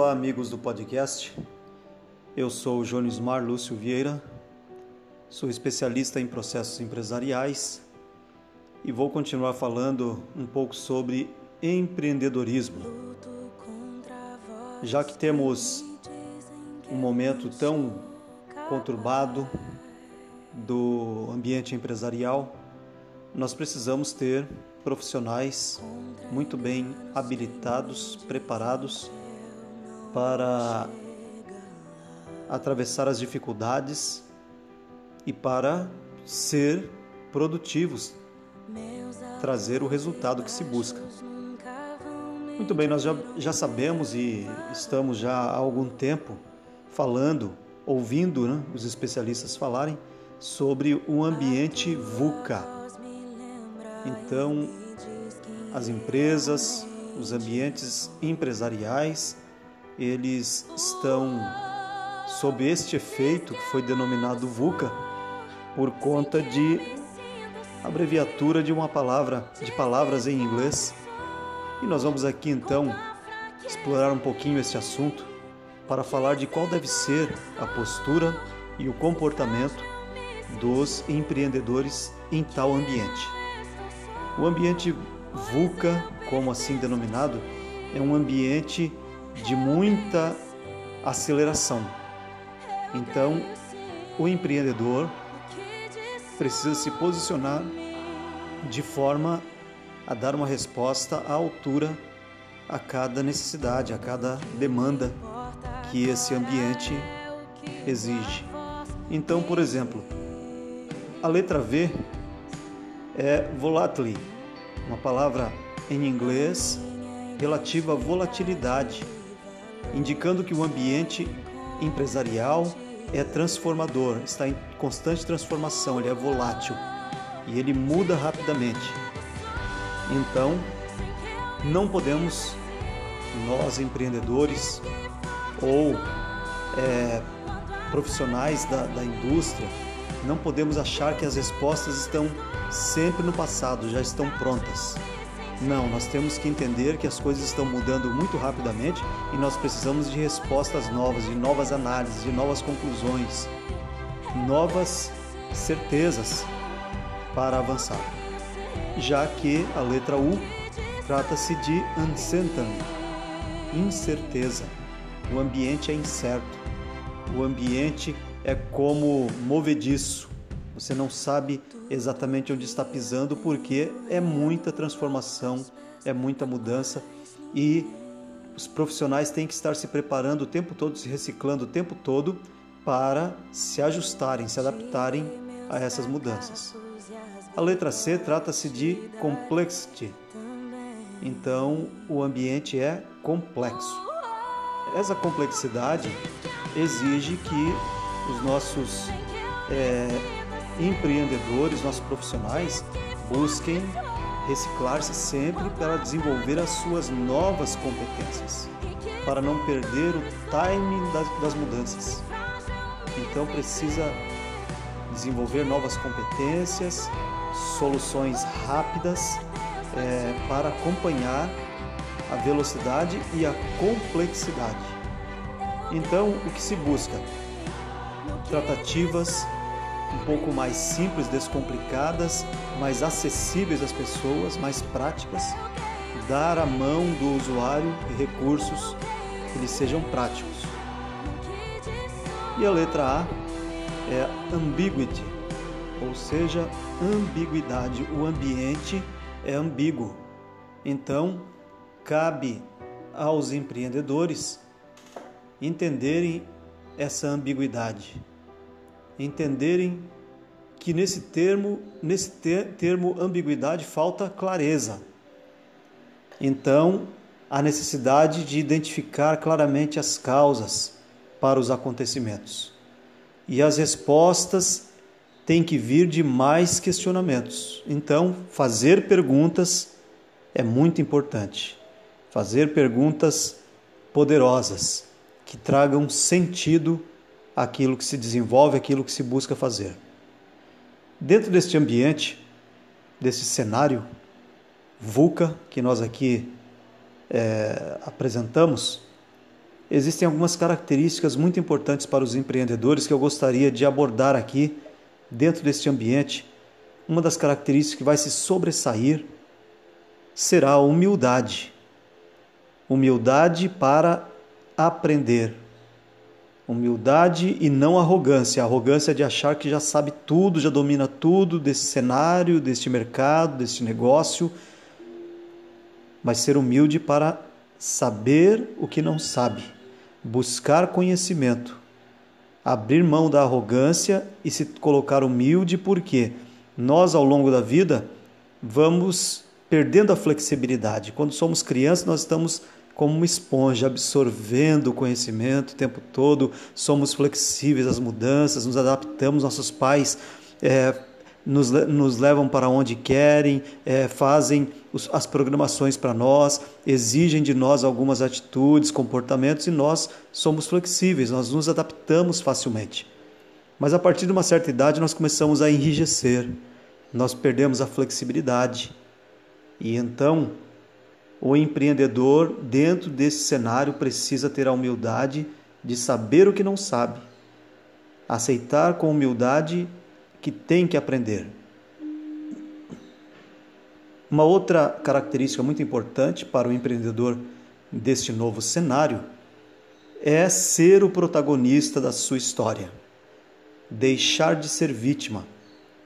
Olá, amigos do podcast. Eu sou o Jonismar Lúcio Vieira, sou especialista em processos empresariais e vou continuar falando um pouco sobre empreendedorismo. Já que temos um momento tão conturbado do ambiente empresarial, nós precisamos ter profissionais muito bem habilitados, preparados para atravessar as dificuldades e para ser produtivos, trazer o resultado que se busca. Muito bem, nós já, já sabemos e estamos já há algum tempo falando, ouvindo né, os especialistas falarem sobre o ambiente VUCA. Então, as empresas, os ambientes empresariais, eles estão sob este efeito que foi denominado VUCA por conta de abreviatura de uma palavra, de palavras em inglês. E nós vamos aqui então explorar um pouquinho este assunto para falar de qual deve ser a postura e o comportamento dos empreendedores em tal ambiente. O ambiente VUCA, como assim denominado, é um ambiente de muita aceleração. Então, o empreendedor precisa se posicionar de forma a dar uma resposta à altura a cada necessidade, a cada demanda que esse ambiente exige. Então, por exemplo, a letra V é volatile, uma palavra em inglês relativa à volatilidade, indicando que o ambiente empresarial é transformador, está em constante transformação, ele é volátil e ele muda rapidamente. Então, não podemos, nós empreendedores ou é, profissionais da, da indústria, não podemos achar que as respostas estão sempre no passado, já estão prontas. Não, nós temos que entender que as coisas estão mudando muito rapidamente e nós precisamos de respostas novas, de novas análises, de novas conclusões, novas certezas para avançar. Já que a letra U trata-se de uncertainty, incerteza. O ambiente é incerto. O ambiente é como movediço. Você não sabe exatamente onde está pisando porque é muita transformação, é muita mudança e os profissionais têm que estar se preparando o tempo todo, se reciclando o tempo todo para se ajustarem, se adaptarem a essas mudanças. A letra C trata-se de complexity. Então, o ambiente é complexo. Essa complexidade exige que os nossos é, empreendedores, nossos profissionais, busquem reciclar-se sempre para desenvolver as suas novas competências, para não perder o timing das, das mudanças. Então precisa desenvolver novas competências, soluções rápidas é, para acompanhar a velocidade e a complexidade. Então, o que se busca? Tratativas um pouco mais simples, descomplicadas, mais acessíveis às pessoas, mais práticas, dar à mão do usuário recursos que lhe sejam práticos. E a letra A é ambiguity, ou seja, ambiguidade. O ambiente é ambíguo. Então, cabe aos empreendedores entenderem essa ambiguidade entenderem que nesse termo, nesse termo ambiguidade falta clareza. Então, a necessidade de identificar claramente as causas para os acontecimentos. E as respostas têm que vir de mais questionamentos. Então, fazer perguntas é muito importante. Fazer perguntas poderosas que tragam sentido aquilo que se desenvolve, aquilo que se busca fazer. Dentro deste ambiente, desse cenário VUCA que nós aqui é, apresentamos, existem algumas características muito importantes para os empreendedores que eu gostaria de abordar aqui dentro deste ambiente. Uma das características que vai se sobressair será a humildade. Humildade para aprender. Humildade e não arrogância. A arrogância de achar que já sabe tudo, já domina tudo desse cenário, deste mercado, deste negócio. Mas ser humilde para saber o que não sabe, buscar conhecimento, abrir mão da arrogância e se colocar humilde, porque nós, ao longo da vida, vamos perdendo a flexibilidade. Quando somos crianças, nós estamos como uma esponja, absorvendo o conhecimento o tempo todo, somos flexíveis às mudanças, nos adaptamos, nossos pais é, nos, nos, levam para onde querem, é, fazem os, as programações para nós, exigem de nós algumas atitudes, comportamentos e nós somos flexíveis, nós nos adaptamos facilmente. Mas a partir de uma certa idade nós começamos a enrijecer, nós perdemos a flexibilidade. E então o empreendedor, dentro desse cenário, precisa ter a humildade de saber o que não sabe, aceitar com humildade que tem que aprender. Uma outra característica muito importante para o empreendedor deste novo cenário é ser o protagonista da sua história, deixar de ser vítima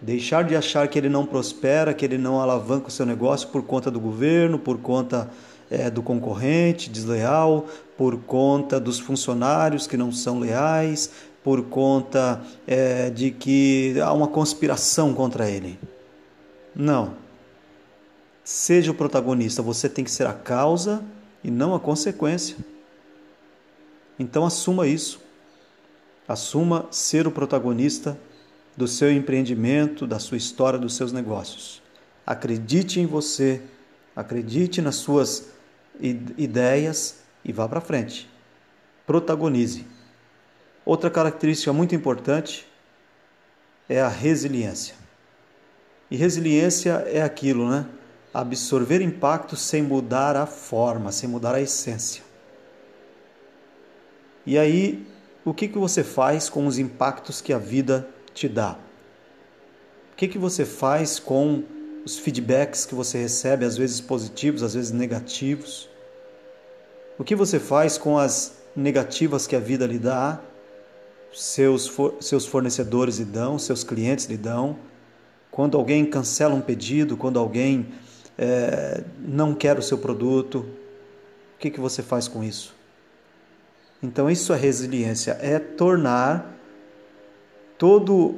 Deixar de achar que ele não prospera, que ele não alavanca o seu negócio por conta do governo, por conta é, do concorrente desleal, por conta dos funcionários que não são leais, por conta é, de que há uma conspiração contra ele. Não. Seja o protagonista, você tem que ser a causa e não a consequência. Então assuma isso. Assuma ser o protagonista do seu empreendimento, da sua história, dos seus negócios. Acredite em você, acredite nas suas ideias e vá para frente. Protagonize. Outra característica muito importante é a resiliência. E resiliência é aquilo, né? Absorver impacto sem mudar a forma, sem mudar a essência. E aí, o que, que você faz com os impactos que a vida te dá? O que, que você faz com os feedbacks que você recebe, às vezes positivos, às vezes negativos? O que você faz com as negativas que a vida lhe dá, seus, seus fornecedores lhe dão, seus clientes lhe dão? Quando alguém cancela um pedido, quando alguém é, não quer o seu produto, o que, que você faz com isso? Então, isso é resiliência, é tornar todo,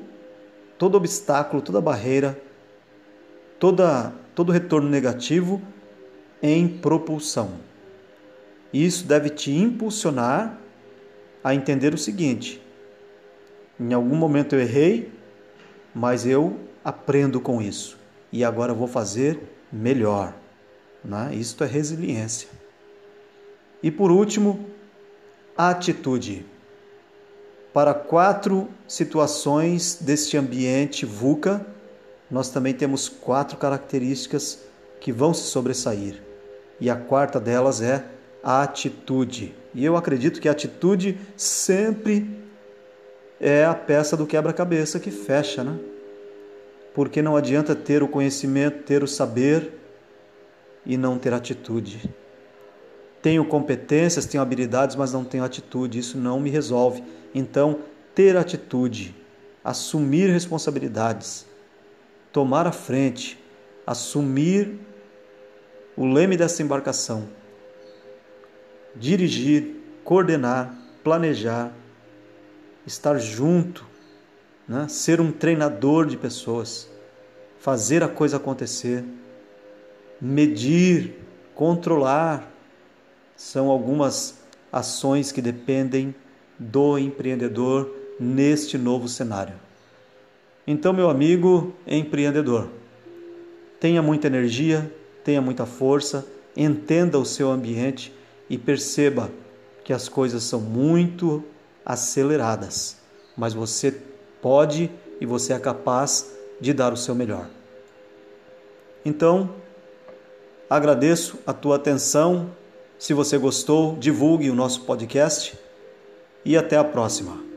todo obstáculo, toda barreira, toda, todo retorno negativo em propulsão. Isso deve te impulsionar a entender o seguinte: em algum momento eu errei, mas eu aprendo com isso e agora vou fazer melhor. Né? Isto é resiliência. E por último, atitude para quatro situações deste ambiente VUCA, nós também temos quatro características que vão se sobressair. E a quarta delas é a atitude. E eu acredito que a atitude sempre é a peça do quebra-cabeça que fecha, né? Porque não adianta ter o conhecimento, ter o saber e não ter atitude. Tenho competências, tenho habilidades, mas não tenho atitude. Isso não me resolve. Então, ter atitude, assumir responsabilidades, tomar a frente, assumir o leme dessa embarcação, dirigir, coordenar, planejar, estar junto, né? ser um treinador de pessoas, fazer a coisa acontecer, medir, controlar, são algumas ações que dependem do empreendedor neste novo cenário. Então, meu amigo empreendedor, tenha muita energia, tenha muita força, entenda o seu ambiente e perceba que as coisas são muito aceleradas, mas você pode e você é capaz de dar o seu melhor. Então, agradeço a tua atenção Se você gostou, divulgue o nosso podcast e até a próxima.